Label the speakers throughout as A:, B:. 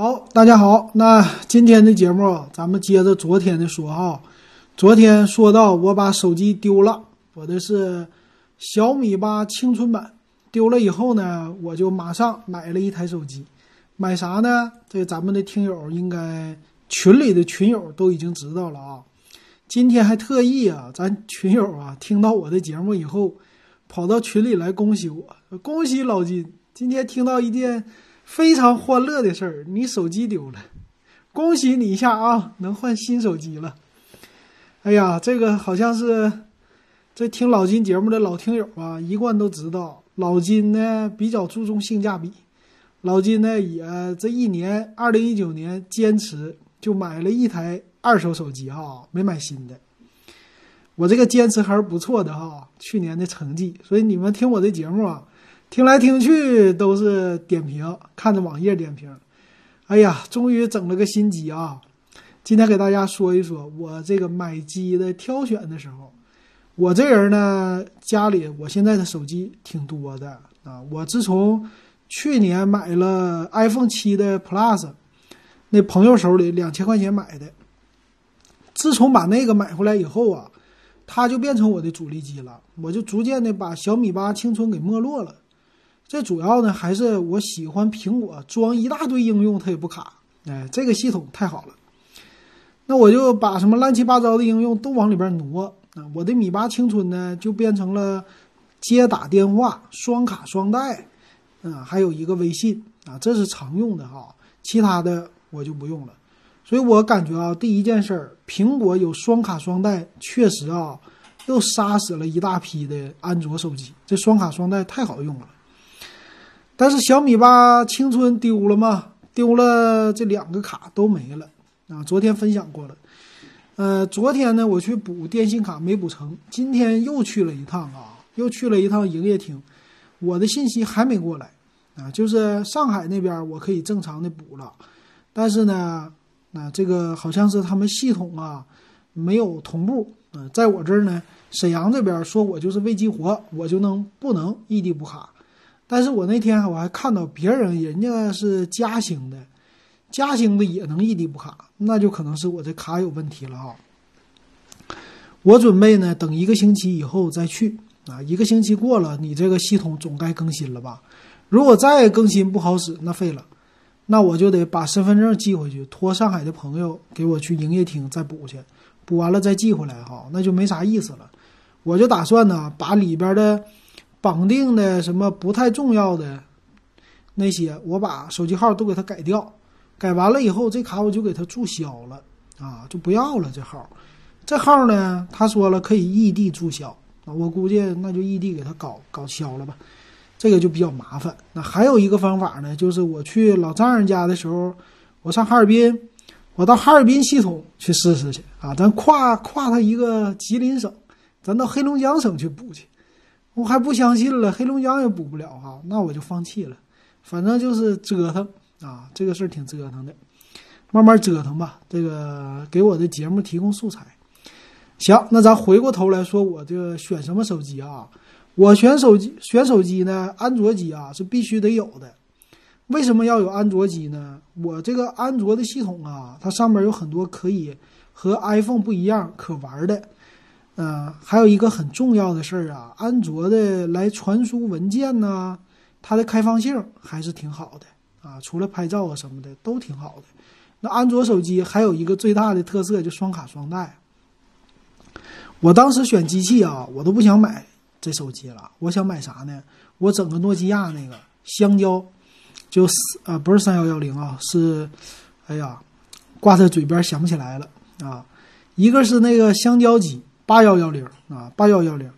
A: 好，大家好，那今天的节目咱们接着昨天的说啊。昨天说到我把手机丢了，我的是小米八青春版，丢了以后呢，我就马上买了一台手机。买啥呢？这咱们的听友应该群里的群友都已经知道了啊。今天还特意啊，咱群友啊听到我的节目以后，跑到群里来恭喜我，恭喜老金，今天听到一件非常欢乐的事儿，你手机丢了，恭喜你一下啊，能换新手机了。哎呀，这个好像是这听老金节目的老听友啊，一贯都知道，老金呢比较注重性价比。老金呢也这一年，二零一九年坚持就买了一台二手手机哈，没买新的。我这个坚持还是不错的哈，去年的成绩。所以你们听我的节目啊，听来听去都是点评，看着网页点评。哎呀，终于整了个新机啊！今天给大家说一说，我这个买机的挑选的时候，我这人呢，家里我现在的手机挺多的啊。我自从去年买了 iPhone 七的 Plus，那朋友手里两千块钱买的，自从把那个买回来以后啊，它就变成我的主力机了。我就逐渐的把小米八青春给没落了。这主要呢还是我喜欢苹果，装一大堆应用它也不卡，哎，这个系统太好了。那我就把什么乱七八糟的应用都往里边挪啊！我的米八青春呢，就变成了接打电话、双卡双待，啊，还有一个微信啊，这是常用的哈。其他的我就不用了。所以我感觉啊，第一件事儿，苹果有双卡双待，确实啊，又杀死了一大批的安卓手机。这双卡双待太好用了。但是小米八青春丢了嘛？丢了，这两个卡都没了。啊，昨天分享过了，呃，昨天呢我去补电信卡没补成，今天又去了一趟啊，又去了一趟营业厅，我的信息还没过来。啊，就是上海那边我可以正常的补了，但是呢，那这个好像是他们系统啊没有同步，嗯，在我这儿呢，沈阳这边说我就是未激活，我就能不能异地补卡，但是我那天我还看到别人人家是嘉兴的。嘉兴的也能异地补卡，那就可能是我这卡有问题了啊！我准备呢，等一个星期以后再去啊。一个星期过了，你这个系统总该更新了吧？如果再更新不好使，那废了，那我就得把身份证寄回去，托上海的朋友给我去营业厅再补去，补完了再寄回来哈，那就没啥意思了。我就打算呢，把里边的绑定的什么不太重要的那些，我把手机号都给它改掉。改完了以后，这卡我就给它注销了啊，就不要了这号。这号呢，他说了可以异地注销啊，我估计那就异地给他搞搞消了吧，这个就比较麻烦。那还有一个方法呢，就是我去老丈人家的时候，我上哈尔滨，我到哈尔滨系统去试试去啊，咱跨跨他一个吉林省，咱到黑龙江省去补去。我还不相信了，黑龙江也补不了哈，那我就放弃了，反正就是折腾。啊，这个事儿挺折腾的，慢慢折腾吧。这个给我的节目提供素材。行，那咱回过头来说，我这个选什么手机啊？我选手机，选手机呢，安卓机啊是必须得有的。为什么要有安卓机呢？我这个安卓的系统啊，它上面有很多可以和 iPhone 不一样可玩的。嗯，还有一个很重要的事儿啊，安卓的来传输文件呢，它的开放性还是挺好的。啊，除了拍照啊什么的都挺好的。那安卓手机还有一个最大的特色就双卡双待。我当时选机器啊，我都不想买这手机了。我想买啥呢？我整个诺基亚那个香蕉，就是啊不是三幺幺零啊，是哎呀挂在嘴边想不起来了啊。一个是那个香蕉机八幺幺零啊八幺幺零，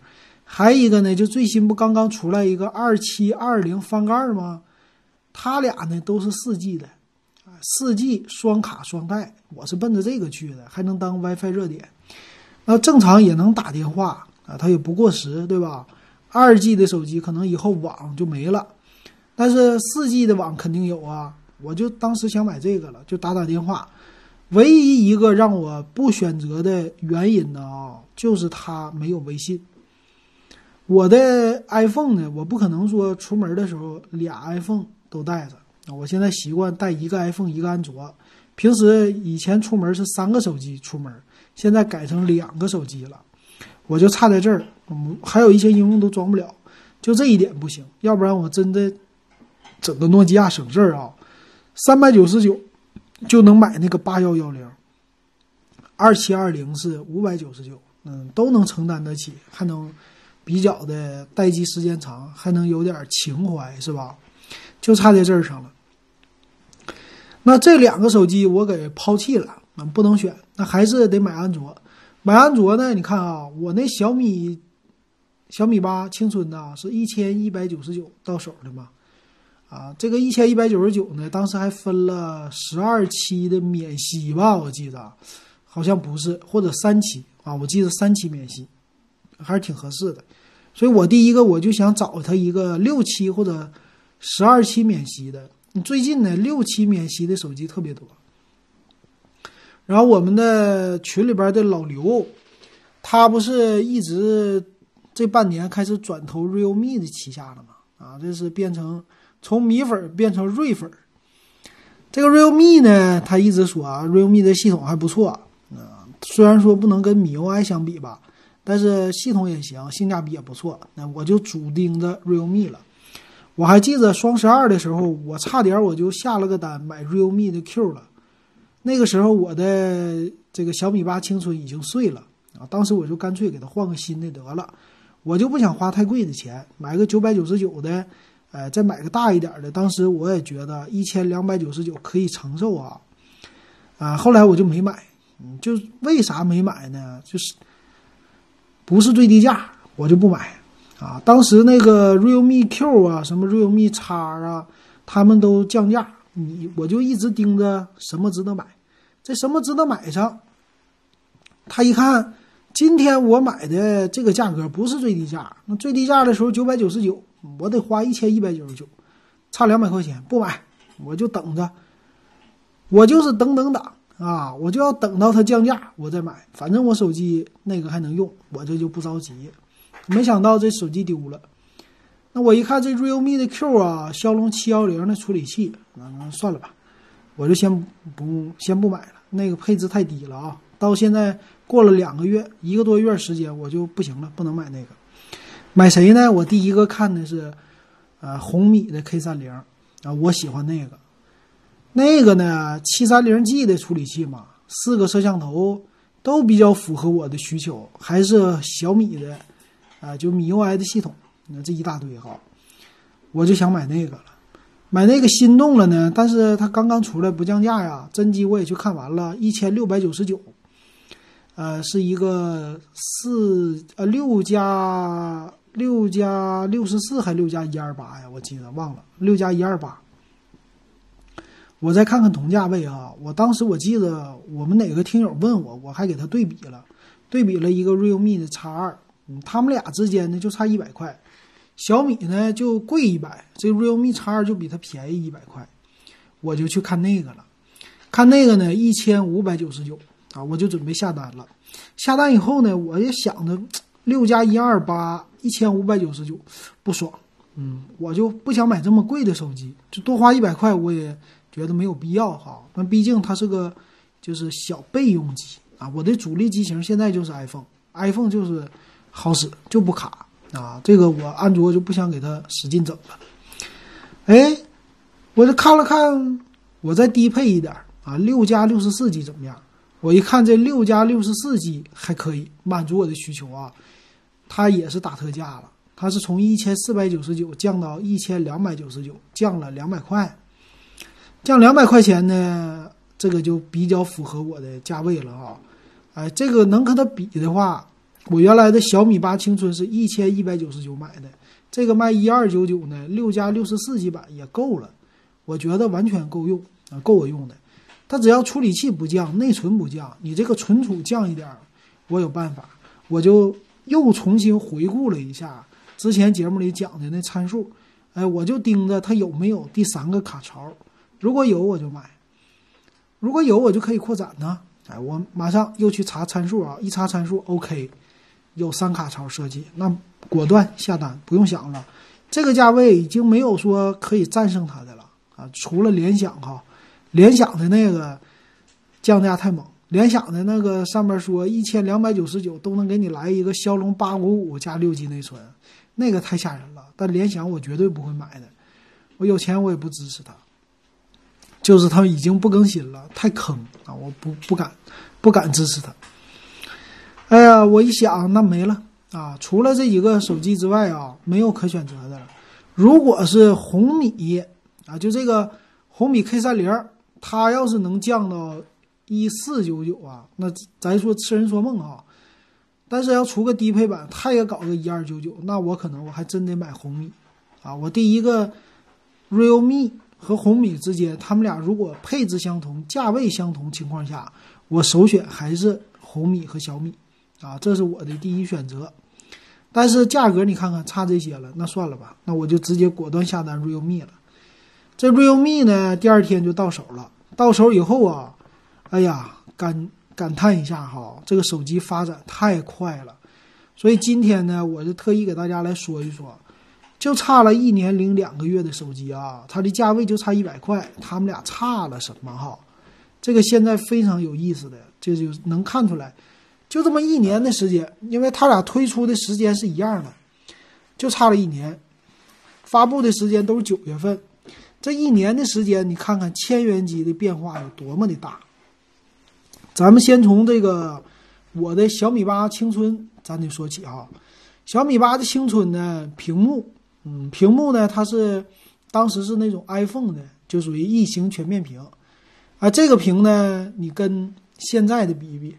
A: 还一个呢就最新不刚刚出来一个二七二零翻盖吗？它俩呢都是四 G 的，啊，四 G 双卡双待，我是奔着这个去的，还能当 WiFi 热点，那正常也能打电话啊，它也不过时，对吧？二 G 的手机可能以后网就没了，但是四 G 的网肯定有啊，我就当时想买这个了，就打打电话。唯一一个让我不选择的原因呢啊，就是它没有微信。我的 iPhone 呢，我不可能说出门的时候俩 iPhone。都带着，我现在习惯带一个 iPhone 一个安卓。平时以前出门是三个手机出门，现在改成两个手机了。我就差在这儿，嗯，还有一些应用都装不了，就这一点不行。要不然我真的整个诺基亚省事儿啊，三百九十九就能买那个八幺幺零，二七二零是五百九十九，嗯，都能承担得起，还能比较的待机时间长，还能有点情怀，是吧？就差在这儿上了。那这两个手机我给抛弃了，啊，不能选，那还是得买安卓。买安卓呢？你看啊，我那小米小米八青春的是一千一百九十九到手的嘛，啊，这个一千一百九十九呢，当时还分了十二期的免息吧，我记得好像不是，或者三期啊，我记得三期免息，还是挺合适的。所以我第一个我就想找他一个六期或者十二期免息的。最近呢，六期免息的手机特别多。然后我们的群里边的老刘，他不是一直这半年开始转投 realme 的旗下了吗？啊，这是变成从米粉变成瑞粉。这个 realme 呢，他一直说啊，realme 的系统还不错啊，虽然说不能跟米 UI 相比吧，但是系统也行，性价比也不错。那我就主盯着 realme 了。我还记得双十二的时候，我差点我就下了个单买 realme 的 Q 了。那个时候我的这个小米八青春已经碎了啊，当时我就干脆给它换个新的得了，我就不想花太贵的钱，买个九百九十九的，呃，再买个大一点的。当时我也觉得一千两百九十九可以承受啊，啊，后来我就没买，就为啥没买呢？就是不是最低价，我就不买。啊，当时那个 realme Q 啊，什么 realme X 啊，他们都降价，你我就一直盯着什么值得买，这什么值得买上。他一看，今天我买的这个价格不是最低价，那最低价的时候九百九十九，我得花一千一百九十九，差两百块钱不买，我就等着，我就是等等等啊，我就要等到它降价我再买，反正我手机那个还能用，我这就不着急。没想到这手机丢了，那我一看这 realme 的 Q 啊，骁龙七幺零的处理器，那算了吧，我就先不先不买了，那个配置太低了啊。到现在过了两个月，一个多月时间，我就不行了，不能买那个。买谁呢？我第一个看的是，呃，红米的 K 三零啊，我喜欢那个，那个呢，七三零 G 的处理器嘛，四个摄像头都比较符合我的需求，还是小米的。啊，就米 UI 的系统，那这一大堆哈，我就想买那个了，买那个心动了呢，但是它刚刚出来不降价呀，真机我也去看完了，一千六百九十九，呃，是一个四呃六加六加六十四还六加一二八呀，我记得忘了，六加一二八，我再看看同价位啊，我当时我记得我们哪个听友问我，我还给他对比了，对比了一个 realme 的 X 二。他们俩之间呢就差一百块，小米呢就贵一百，这 realme X 二就比它便宜一百块，我就去看那个了，看那个呢一千五百九十九啊，我就准备下单了。下单以后呢，我也想着六加一二八一千五百九十九不爽，嗯，我就不想买这么贵的手机，就多花一百块我也觉得没有必要哈。那毕竟它是个就是小备用机啊，我的主力机型现在就是 iPhone，iPhone 就是。好使就不卡啊！这个我安卓就不想给它使劲整了。哎，我这看了看，我再低配一点啊，六加六十四 G 怎么样？我一看这六加六十四 G 还可以满足我的需求啊。它也是打特价了，它是从一千四百九十九降到一千两百九十九，降了两百块，降两百块钱呢，这个就比较符合我的价位了啊。哎，这个能和它比的话。我原来的小米八青春是一千一百九十九买的，这个卖一二九九呢，六加六十四 G 版也够了，我觉得完全够用啊，够我用的。它只要处理器不降，内存不降，你这个存储降一点，我有办法。我就又重新回顾了一下之前节目里讲的那参数，哎，我就盯着它有没有第三个卡槽，如果有我就买，如果有我就可以扩展呢。哎，我马上又去查参数啊，一查参数 OK。有三卡槽设计，那果断下单，不用想了。这个价位已经没有说可以战胜它的了啊，除了联想哈，联想的那个降价太猛，联想的那个上面说一千两百九十九都能给你来一个骁龙八五五加六 G 内存，那个太吓人了。但联想我绝对不会买的，我有钱我也不支持它。就是它已经不更新了，太坑啊！我不不敢不敢支持它。哎呀，我一想那没了啊！除了这几个手机之外啊，没有可选择的了。如果是红米啊，就这个红米 K 三零，它要是能降到一四九九啊，那咱说痴人说梦啊。但是要出个低配版，它也搞个一二九九，那我可能我还真得买红米啊。我第一个 Realme。和红米之间，他们俩如果配置相同、价位相同情况下，我首选还是红米和小米，啊，这是我的第一选择。但是价格你看看差这些了，那算了吧，那我就直接果断下单 realme 了。这 realme 呢，第二天就到手了。到手以后啊，哎呀，感感叹一下哈，这个手机发展太快了。所以今天呢，我就特意给大家来说一说。就差了一年零两个月的手机啊，它的价位就差一百块，他们俩差了什么哈？这个现在非常有意思的，这就能看出来，就这么一年的时间，因为他俩推出的时间是一样的，就差了一年，发布的时间都是九月份，这一年的时间，你看看千元机的变化有多么的大。咱们先从这个我的小米八青春咱得说起啊，小米八的青春呢，屏幕。嗯，屏幕呢，它是当时是那种 iPhone 的，就属于异形全面屏。啊，这个屏呢，你跟现在的比一比，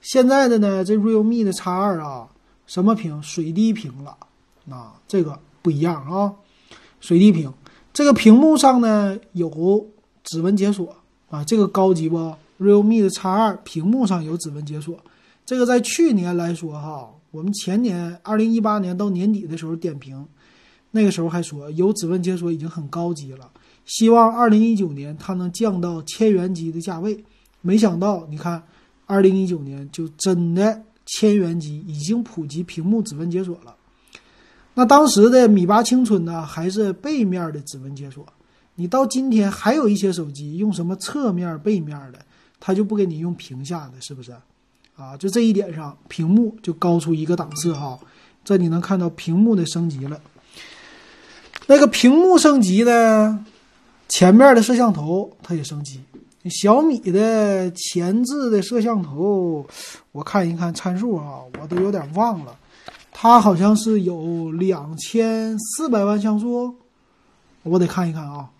A: 现在的呢，这 Realme 的 X 二啊，什么屏？水滴屏了，啊，这个不一样啊，水滴屏。这个屏幕上呢有指纹解锁啊，这个高级不？Realme 的 X 二屏幕上有指纹解锁，这个在去年来说哈，我们前年二零一八年到年底的时候点评。那个时候还说有指纹解锁已经很高级了，希望二零一九年它能降到千元机的价位。没想到，你看，二零一九年就真的千元机已经普及屏幕指纹解锁了。那当时的米八青春呢，还是背面的指纹解锁。你到今天还有一些手机用什么侧面、背面的，它就不给你用屏下的，是不是？啊，就这一点上，屏幕就高出一个档次哈。这你能看到屏幕的升级了。那个屏幕升级呢，前面的摄像头它也升级。小米的前置的摄像头，我看一看参数啊，我都有点忘了。它好像是有两千四百万像素，我得看一看啊。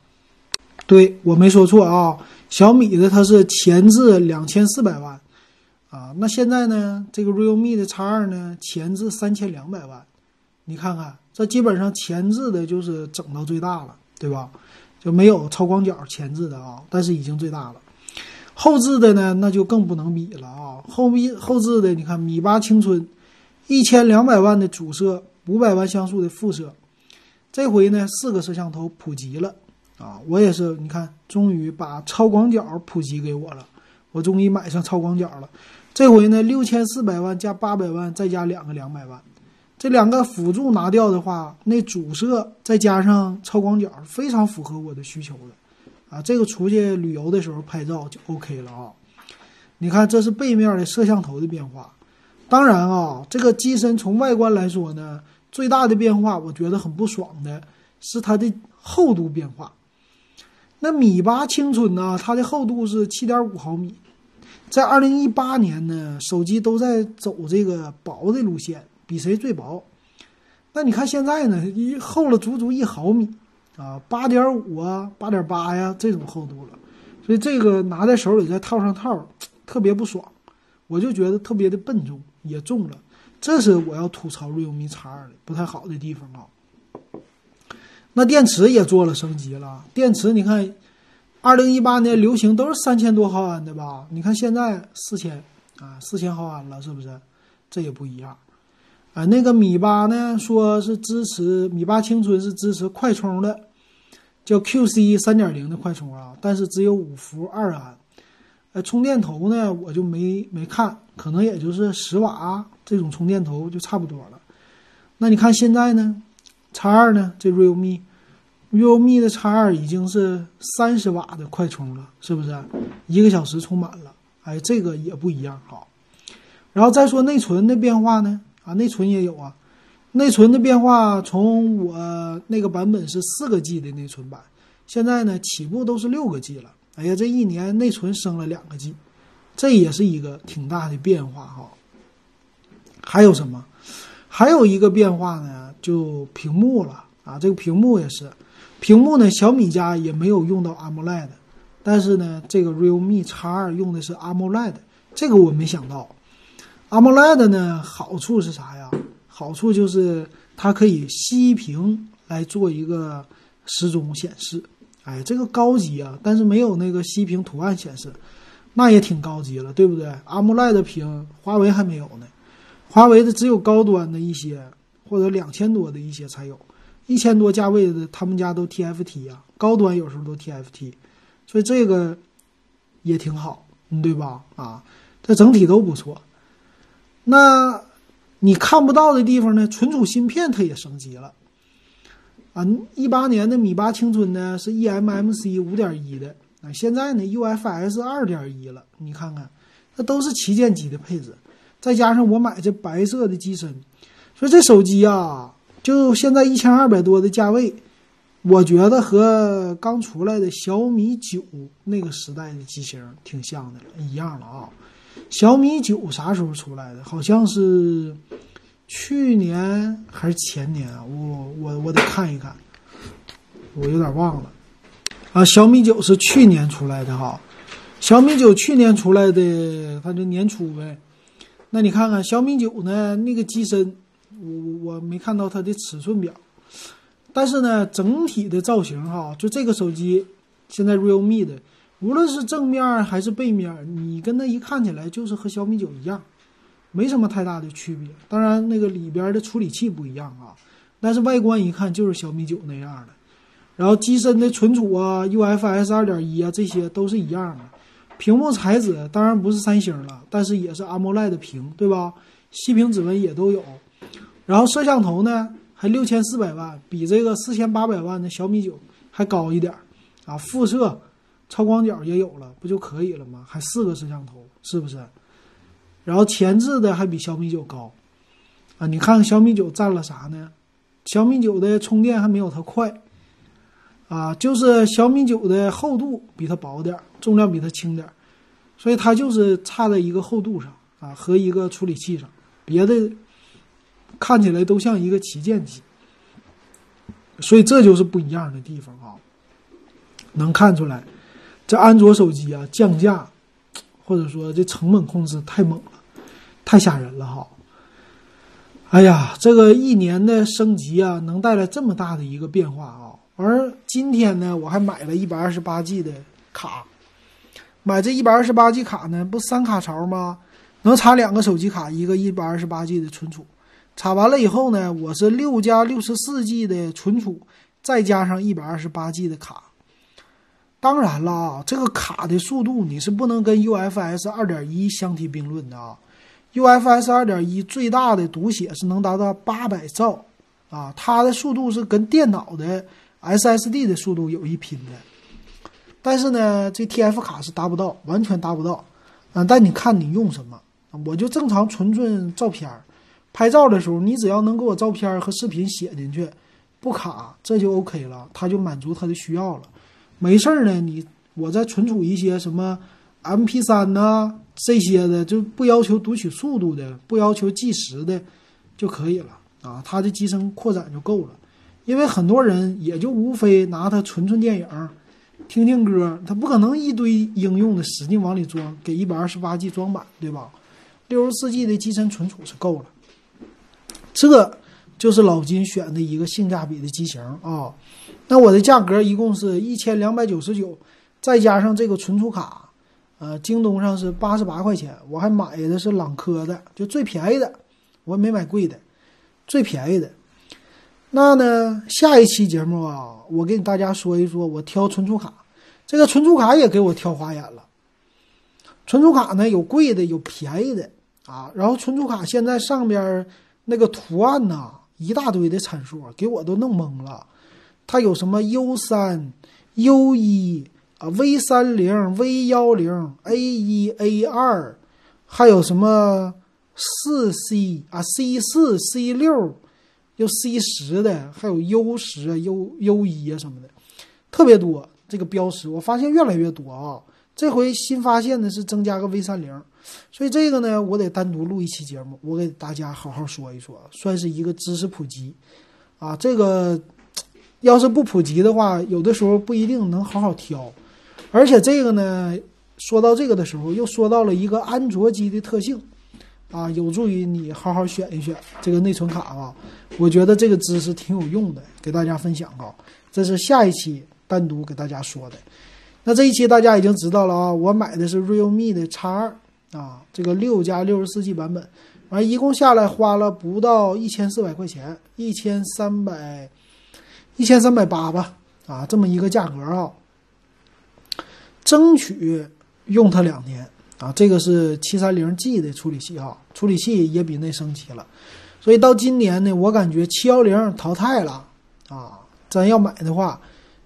A: 对我没说错啊，小米的它是前置两千四百万啊。那现在呢，这个 realme 的 X 二呢，前置三千两百万，你看看。这基本上前置的就是整到最大了，对吧？就没有超广角前置的啊，但是已经最大了。后置的呢，那就更不能比了啊。后米后置的，你看米八青春，一千两百万的主摄，五百万像素的副摄，这回呢四个摄像头普及了啊。我也是，你看，终于把超广角普及给我了，我终于买上超广角了。这回呢六千四百万加八百万，再加两个两百万。这两个辅助拿掉的话，那主摄再加上超广角，非常符合我的需求的，啊，这个出去旅游的时候拍照就 OK 了啊。你看，这是背面的摄像头的变化。当然啊，这个机身从外观来说呢，最大的变化，我觉得很不爽的是它的厚度变化。那米八青春呢，它的厚度是七点五毫米，在二零一八年呢，手机都在走这个薄的路线。比谁最薄？那你看现在呢？一厚了足足一毫米啊，八点五啊，八点八呀，这种厚度了。所以这个拿在手里再套上套，特别不爽。我就觉得特别的笨重，也重了。这是我要吐槽 realme X 二的不太好的地方啊。那电池也做了升级了。电池你看，二零一八年流行都是三千多毫安的吧？你看现在四千啊，四千毫安了，是不是？这也不一样。啊，那个米八呢，说是支持米八青春是支持快充的，叫 QC 三点零的快充啊，但是只有五伏二安。呃，充电头呢，我就没没看，可能也就是十瓦这种充电头就差不多了。那你看现在呢，X 二呢，这 Realme realme 的 X 二已经是三十瓦的快充了，是不是？一个小时充满了，哎，这个也不一样哈。然后再说内存的变化呢，啊，内存也有啊，内存的变化从我那个版本是四个 G 的内存版，现在呢起步都是六个 G 了。哎呀，这一年内存升了两个 G，这也是一个挺大的变化哈。还有什么？还有一个变化呢，就屏幕了啊，这个屏幕也是。屏幕呢，小米家也没有用到 AMOLED，但是呢，这个 Realme X 二用的是 AMOLED，这个我没想到。AMOLED 呢，好处是啥呀？好处就是它可以息屏来做一个时钟显示，哎，这个高级啊！但是没有那个息屏图案显示，那也挺高级了，对不对？AMOLED 屏，华为还没有呢，华为的只有高端的一些或者两千多的一些才有。一千多价位的，他们家都 TFT 呀，高端有时候都 TFT，所以这个也挺好，对吧？啊，这整体都不错。那你看不到的地方呢？存储芯片它也升级了啊！一八年的米八青春呢是 eMMC 五点一的啊，现在呢 UFS 二点一了。你看看，那都是旗舰机的配置，再加上我买这白色的机身，所以这手机啊。就现在一千二百多的价位，我觉得和刚出来的小米九那个时代的机型挺像的，一样了啊。小米九啥时候出来的？好像是去年还是前年啊？我我我得看一看，我有点忘了啊。小米九是去年出来的哈，小米九去年出来的，它就年初呗。那你看看小米九呢，那个机身。我我没看到它的尺寸表，但是呢，整体的造型哈，就这个手机，现在 realme 的，无论是正面还是背面，你跟它一看起来就是和小米九一样，没什么太大的区别。当然，那个里边的处理器不一样啊，但是外观一看就是小米九那样的。然后机身的存储啊，UFS 二点一啊，这些都是一样的。屏幕材质当然不是三星了，但是也是 AMOLED 的屏，对吧？息屏指纹也都有。然后摄像头呢，还六千四百万，比这个四千八百万的小米九还高一点儿，啊，副摄、超广角也有了，不就可以了吗？还四个摄像头，是不是？然后前置的还比小米九高，啊，你看小米九占了啥呢？小米九的充电还没有它快，啊，就是小米九的厚度比它薄点，重量比它轻点，所以它就是差在一个厚度上啊和一个处理器上，别的。看起来都像一个旗舰机，所以这就是不一样的地方啊。能看出来，这安卓手机啊降价，或者说这成本控制太猛了，太吓人了哈。哎呀，这个一年的升级啊，能带来这么大的一个变化啊。而今天呢，我还买了一百二十八 G 的卡，买这一百二十八 G 卡呢，不三卡槽吗？能插两个手机卡，一个一百二十八 G 的存储。插完了以后呢，我是六加六十四 G 的存储，再加上一百二十八 G 的卡。当然了啊，这个卡的速度你是不能跟 UFS 二点一相提并论的啊。UFS 二点一最大的读写是能达到八百兆啊，它的速度是跟电脑的 SSD 的速度有一拼的。但是呢，这 TF 卡是达不到，完全达不到。嗯，但你看你用什么，我就正常存存照片儿。拍照的时候，你只要能给我照片和视频写进去，不卡，这就 OK 了，它就满足它的需要了。没事儿呢，你我再存储一些什么 MP3 呐这些的，就不要求读取速度的，不要求计时的就可以了啊。它的机身扩展就够了，因为很多人也就无非拿它存存电影、听听歌，它不可能一堆应用的使劲往里装，给一百二十八 G 装满，对吧？六十四 G 的机身存储是够了。这个就是老金选的一个性价比的机型啊，那我的价格一共是一千两百九十九，再加上这个存储卡，呃，京东上是八十八块钱，我还买的是朗科的，就最便宜的，我也没买贵的，最便宜的。那呢，下一期节目啊，我给大家说一说我挑存储卡，这个存储卡也给我挑花眼了。存储卡呢有贵的，有便宜的啊，然后存储卡现在上边。那个图案呐，一大堆的参数，给我都弄懵了。它有什么 U 三、U 一啊、V 三零、V 幺零、A 一、A 二，还有什么四 C 啊、C 四、C 六，有 C 十的，还有 U 十、U U 一啊什么的，特别多。这个标识我发现越来越多啊！这回新发现的是增加个 V 三零，所以这个呢，我得单独录一期节目，我给大家好好说一说，算是一个知识普及啊。这个要是不普及的话，有的时候不一定能好好挑。而且这个呢，说到这个的时候，又说到了一个安卓机的特性啊，有助于你好好选一选这个内存卡啊。我觉得这个知识挺有用的，给大家分享啊。这是下一期。单独给大家说的，那这一期大家已经知道了啊，我买的是 realme 的 X 二啊，这个六加六十四 G 版本，完一共下来花了不到一千四百块钱，一千三百一千三百八吧啊，这么一个价格啊，争取用它两年啊，这个是七三零 G 的处理器啊，处理器也比那升级了，所以到今年呢，我感觉七幺零淘汰了啊，咱要买的话。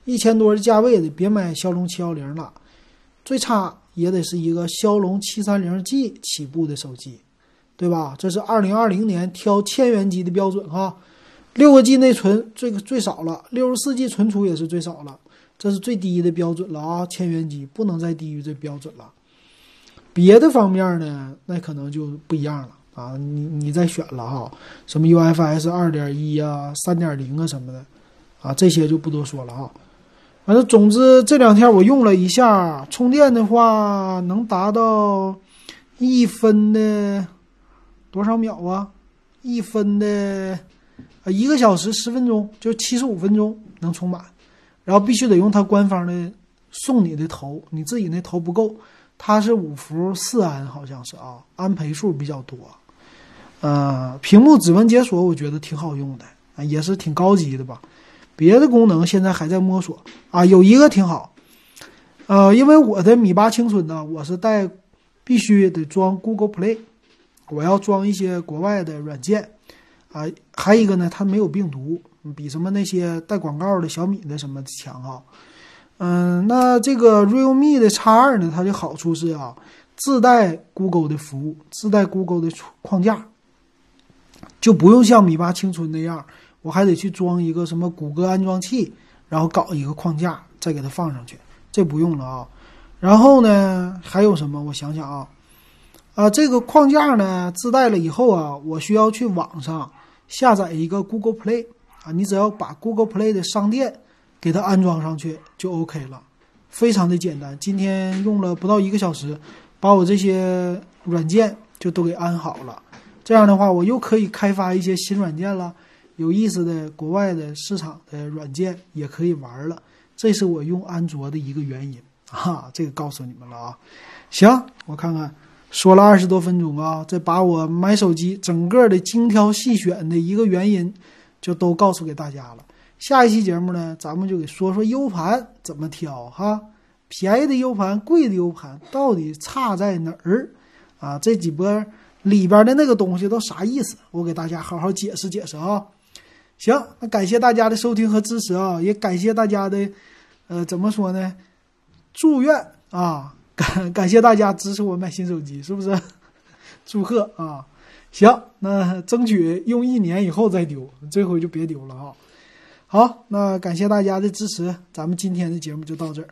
A: 一千多的价位的，别买骁龙七幺零了，最差也得是一个骁龙七三零 G 起步的手机，对吧？这是二零二零年挑千元机的标准哈。六个 G 内存最最少了，六十四 G 存储也是最少了，这是最低的标准了啊！千元机不能再低于这标准了。别的方面呢，那可能就不一样了啊！你你再选了哈，什么 UFS 二点一啊、三点零啊什么的啊，这些就不多说了哈。反正总之这两天我用了一下，充电的话能达到一分的多少秒啊？一分的啊，一个小时十分钟，就七十五分钟能充满。然后必须得用它官方的送你的头，你自己那头不够，它是五伏四安，好像是啊，安培数比较多。呃，屏幕指纹解锁我觉得挺好用的，也是挺高级的吧。别的功能现在还在摸索啊，有一个挺好，呃，因为我的米八青春呢，我是带必须得装 Google Play，我要装一些国外的软件啊，还一个呢，它没有病毒，比什么那些带广告的小米的什么强啊。嗯，那这个 Realme 的 X 二呢，它的好处是啊，自带 Google 的服务，自带 Google 的框架，就不用像米八青春那样。我还得去装一个什么谷歌安装器，然后搞一个框架，再给它放上去。这不用了啊。然后呢，还有什么？我想想啊，啊，这个框架呢自带了以后啊，我需要去网上下载一个 Google Play 啊。你只要把 Google Play 的商店给它安装上去就 OK 了，非常的简单。今天用了不到一个小时，把我这些软件就都给安好了。这样的话，我又可以开发一些新软件了。有意思的国外的市场的软件也可以玩了，这是我用安卓的一个原因啊，这个告诉你们了啊。行，我看看，说了二十多分钟啊，这把我买手机整个的精挑细选的一个原因就都告诉给大家了。下一期节目呢，咱们就给说说 U 盘怎么挑哈，便宜的 U 盘、贵的 U 盘到底差在哪儿啊？这几波里边的那个东西都啥意思？我给大家好好解释解释啊。行，那感谢大家的收听和支持啊，也感谢大家的，呃，怎么说呢？祝愿啊，感感谢大家支持我买新手机，是不是？祝贺啊！行，那争取用一年以后再丢，这回就别丢了啊。好，那感谢大家的支持，咱们今天的节目就到这儿。